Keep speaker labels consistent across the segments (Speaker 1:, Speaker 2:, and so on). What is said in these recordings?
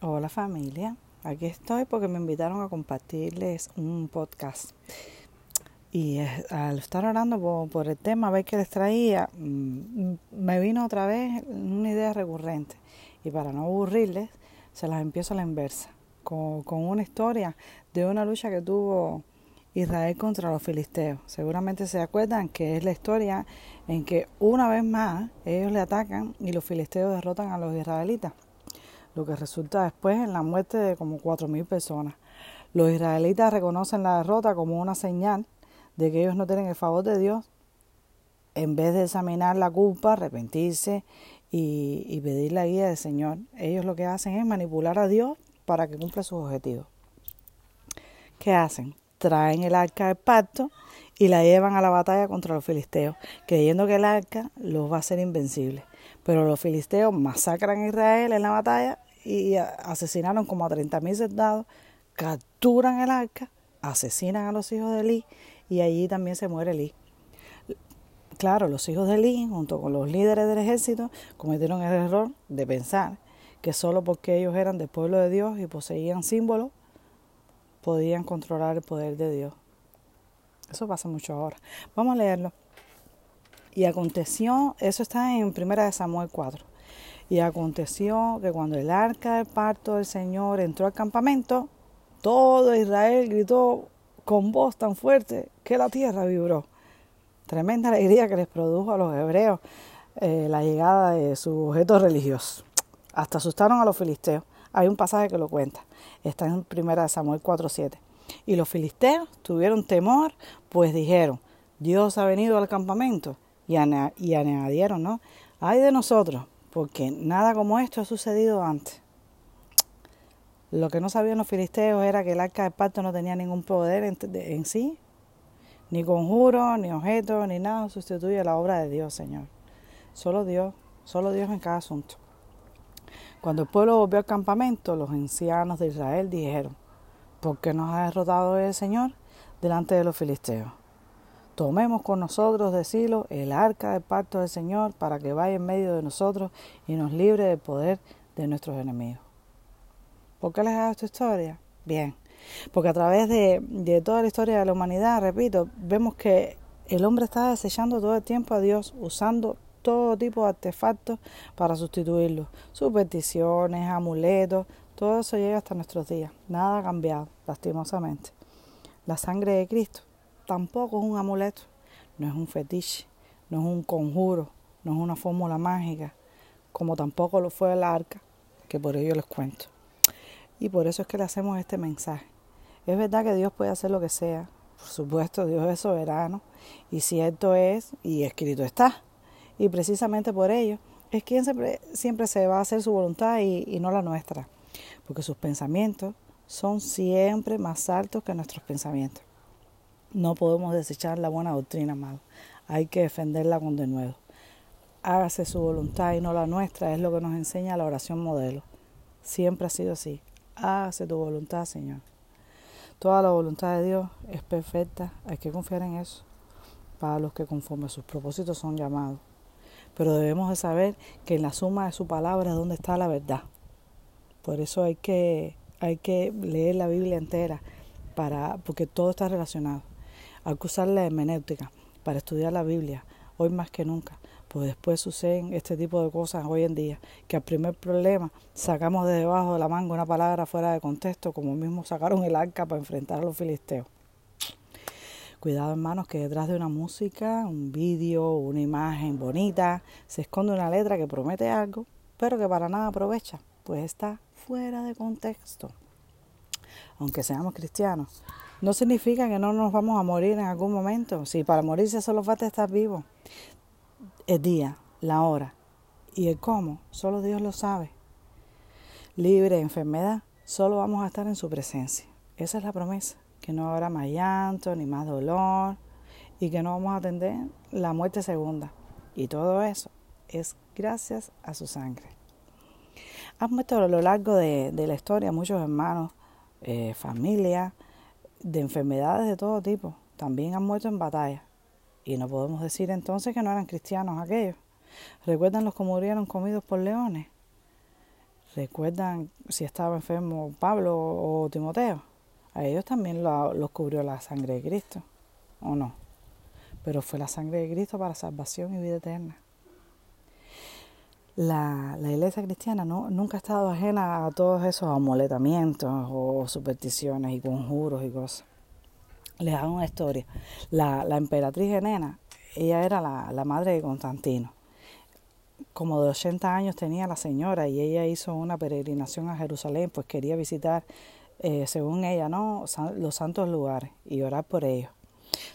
Speaker 1: Hola familia, aquí estoy porque me invitaron a compartirles un podcast. Y al estar orando por, el tema, a ver qué les traía, mm, me vino otra vez una idea recurrente. Y para no aburrirles, se las empiezo a la inversa, con, con una historia de una lucha que tuvo Israel contra los filisteos. Seguramente se acuerdan que es la historia en que una vez más ellos le atacan y los filisteos derrotan a los israelitas lo que resulta después en la muerte de como 4.000 personas. Los israelitas reconocen la derrota como una señal de que ellos no tienen el favor de Dios. En vez de examinar la culpa, arrepentirse y, pedir la guía del Señor, ellos lo que hacen es manipular a Dios para que cumpla sus objetivos. ¿Qué hacen? Traen el arca del pacto y la llevan a la batalla contra los filisteos, creyendo que el arca los va a hacer invencibles. Pero los filisteos masacran a Israel en la batalla y asesinaron como a 30.000 soldados, capturan el arca, asesinan a los hijos de Eli y allí también se muere Eli. Claro, los hijos de Eli, junto con los líderes del ejército, cometieron el error de pensar que solo porque ellos eran del pueblo de Dios y poseían símbolos, podían controlar el poder de Dios. Eso pasa mucho ahora. Vamos a leerlo. Y aconteció, eso está en 1 Samuel 4. Y aconteció que cuando el arca del parto del Señor entró al campamento, todo Israel gritó con voz tan fuerte que la tierra vibró. Tremenda alegría que les produjo a los hebreos eh, la llegada de su objeto religioso. Hasta asustaron a los filisteos. Hay un pasaje que lo cuenta. Está en 1 Samuel 4.7. Y los filisteos tuvieron temor, pues dijeron, Dios ha venido al campamento. Y, y añadieron, ¿no? Ay de nosotros, porque nada como esto ha sucedido antes. Lo que no sabían los filisteos era que el arca de pacto no tenía ningún poder en, sí, ni conjuro, ni objeto, ni nada sustituye la obra de Dios, Señor. Solo Dios, solo Dios en cada asunto. Cuando el pueblo volvió al campamento, los ancianos de Israel dijeron, ¿por qué nos ha derrotado el Señor delante de los filisteos? Tomemos con nosotros de Silo el arca del pacto del Señor para que vaya en medio de nosotros y nos libre del poder de nuestros enemigos. ¿Por qué les hago esta historia? Bien, porque a través de, de toda la historia de la humanidad, repito, vemos que el hombre está desechando todo el tiempo a Dios, usando todo tipo de artefactos para sustituirlo. Supersticiones, amuletos, todo eso llega hasta nuestros días. Nada ha cambiado, lastimosamente. La sangre de Cristo tampoco es un amuleto, no es un fetiche, no es un conjuro, no es una fórmula mágica, como tampoco lo fue el arca, que por ello les cuento. Y por eso es que le hacemos este mensaje. Es verdad que Dios puede hacer lo que sea, por supuesto, Dios es soberano, y cierto es, y escrito está. Y precisamente por ello es quien siempre, se va a hacer su voluntad y no la nuestra, porque sus pensamientos son siempre más altos que nuestros pensamientos. No podemos desechar la buena doctrina, amado. Hay que defenderla con denuedo. Hágase su voluntad y no la nuestra, es lo que nos enseña la oración modelo. Siempre ha sido así. Hágase tu voluntad, Señor. Toda la voluntad de Dios es perfecta, hay que confiar en eso, para los que conforme a sus propósitos son llamados. Pero debemos de saber que en la suma de su palabra es donde está la verdad. Por eso hay que, hay que leer la Biblia entera, para, porque todo está relacionado. Hay que usar la hermenéutica para estudiar la Biblia, hoy más que nunca, pues después suceden este tipo de cosas hoy en día, que al primer problema sacamos de debajo de la manga una palabra fuera de contexto, como mismo sacaron el arca para enfrentar a los filisteos. Cuidado hermanos que detrás de una música, un vídeo, una imagen bonita, se esconde una letra que promete algo, pero que para nada aprovecha, pues está fuera de contexto. Aunque seamos cristianos, no significa que no nos vamos a morir en algún momento. Si para morirse solo falta estar vivo. El día, la hora y el cómo, solo Dios lo sabe. Libre de enfermedad, solo vamos a estar en su presencia. Esa es la promesa, que no habrá más llanto ni más dolor y que no vamos a atender la muerte segunda. Y todo eso es gracias a su sangre. Han muerto a lo largo de, la historia muchos hermanos, eh, familias, de enfermedades de todo tipo. También han muerto en batalla. Y no podemos decir entonces que no eran cristianos aquellos. ¿Recuerdan los que murieron comidos por leones? ¿Recuerdan si estaba enfermo Pablo o Timoteo? A ellos también los cubrió la sangre de Cristo, ¿o no? Pero fue la sangre de Cristo para salvación y vida eterna. La, la iglesia cristiana no, nunca ha estado ajena a todos esos amoletamientos o supersticiones y conjuros y cosas. Les hago una historia. La, la emperatriz Helena, ella era la, la madre de Constantino como de 80 años tenía la señora y ella hizo una peregrinación a Jerusalén, pues quería visitar, eh, según ella, ¿no? los santos lugares y orar por ellos.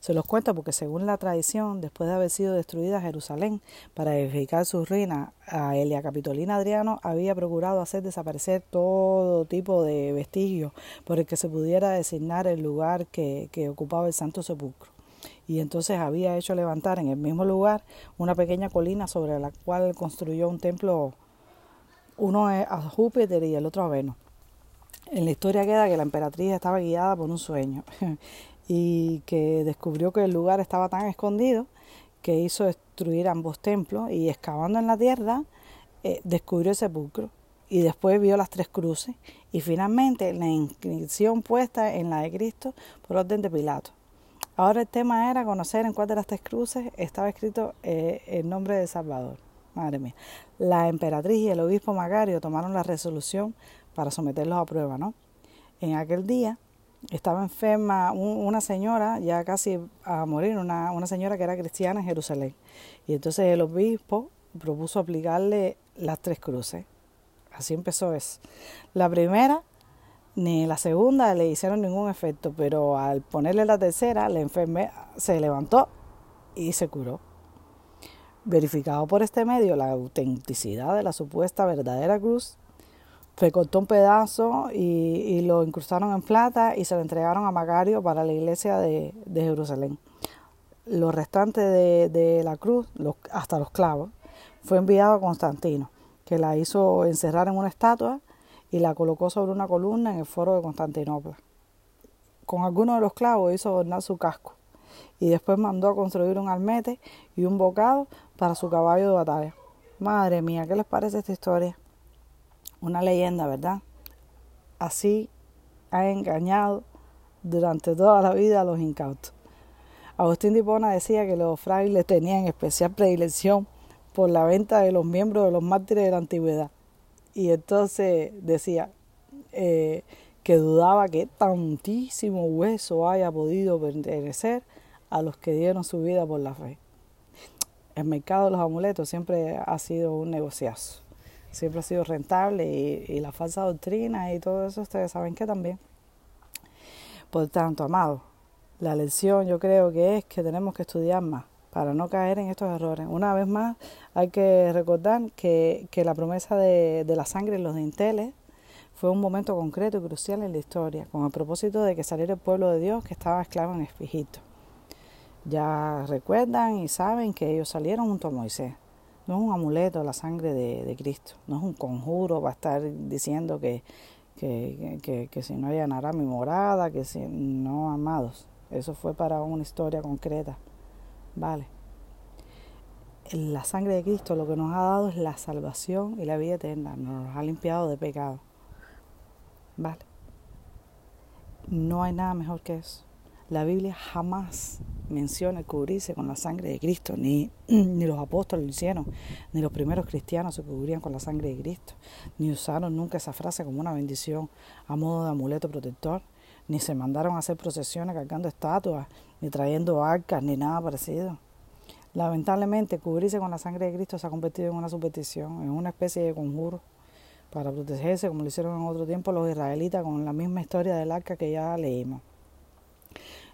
Speaker 1: Se los cuento porque según la tradición, después de haber sido destruida Jerusalén para edificar su ruina, a Elia Capitolina Adriano había procurado hacer desaparecer todo tipo de vestigios por el que se pudiera designar el lugar que, que ocupaba el Santo Sepulcro y entonces había hecho levantar en el mismo lugar una pequeña colina sobre la cual construyó un templo, uno a Júpiter y el otro a Venus. En la historia queda que la emperatriz estaba guiada por un sueño y que descubrió que el lugar estaba tan escondido que hizo destruir ambos templos y excavando en la tierra eh, descubrió el sepulcro y después vio las tres cruces y finalmente la inscripción puesta en la de Cristo por orden de Pilato. Ahora el tema era conocer en cuál de las tres cruces estaba escrito eh, el nombre de Salvador. Madre mía. La emperatriz y el obispo Macario tomaron la resolución para someterlos a prueba, ¿no? En aquel día estaba enferma una señora, ya casi a morir, una, una señora que era cristiana en Jerusalén. Y entonces el obispo propuso aplicarle las tres cruces. Así empezó eso. La primera ni la segunda le hicieron ningún efecto, pero al ponerle la tercera, la enfermera se levantó y se curó. Verificado por este medio la autenticidad de la supuesta verdadera cruz, recortó un pedazo y, lo incrustaron en plata y se lo entregaron a Macario para la iglesia de, Jerusalén. Lo restante de, la cruz, hasta los clavos, fue enviado a Constantino, que la hizo encerrar en una estatua y la colocó sobre una columna en el foro de Constantinopla. Con algunos de los clavos hizo adornar su casco y después mandó a construir un almete y un bocado para su caballo de batalla. Madre mía, ¿qué les parece esta historia? Una leyenda, ¿verdad? Así ha engañado durante toda la vida a los incautos. Agustín Dipona decía que los frailes tenían especial predilección por la venta de los miembros de los mártires de la antigüedad y entonces decía eh, que dudaba que tantísimo hueso haya podido pertenecer a los que dieron su vida por la fe. El mercado de los amuletos siempre ha sido un negociazo, siempre ha sido rentable y, la falsa doctrina y todo eso ustedes saben que también. Por tanto, amado, la lección yo creo que es que tenemos que estudiar más para no caer en estos errores. Una vez más, hay que recordar que, la promesa de, la sangre en los dinteles fue un momento concreto y crucial en la historia, con el propósito de que saliera el pueblo de Dios que estaba esclavo en Egipto. Ya recuerdan y saben que ellos salieron junto a Moisés. No es un amuleto la sangre de, Cristo, no es un conjuro para estar diciendo que, que, que si no allanará mi morada, que si no, amados. Eso fue para una historia concreta. Vale. La sangre de Cristo lo que nos ha dado es la salvación y la vida eterna. Nos ha limpiado de pecado. Vale. No hay nada mejor que eso. La Biblia jamás menciona cubrirse con la sangre de Cristo, ni, ni los apóstoles lo hicieron, ni los primeros cristianos se cubrían con la sangre de Cristo, ni usaron nunca esa frase como una bendición a modo de amuleto protector, ni se mandaron a hacer procesiones cargando estatuas, ni trayendo arcas, ni nada parecido. Lamentablemente, cubrirse con la sangre de Cristo se ha convertido en una superstición, en una especie de conjuro para protegerse, como lo hicieron en otro tiempo los israelitas con la misma historia del arca que ya leímos.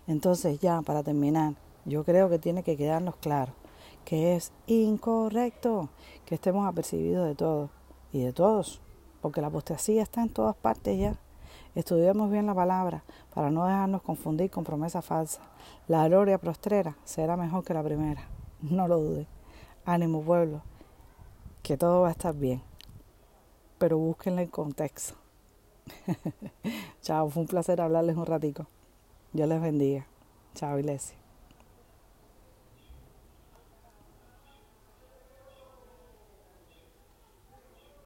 Speaker 1: Entonces, ya para terminar, yo creo que tiene que quedarnos claro que es incorrecto que estemos apercibidos de todo y de todos, porque la apostasía está en todas partes ya. Estudiemos bien la palabra para no dejarnos confundir con promesas falsas. La gloria prostrera será mejor que la primera. No lo dude. Ánimo pueblo, que todo va a estar bien. Pero búsquenle el contexto. Chao, fue un placer hablarles un ratico. Dios les bendiga. Chao, iglesia.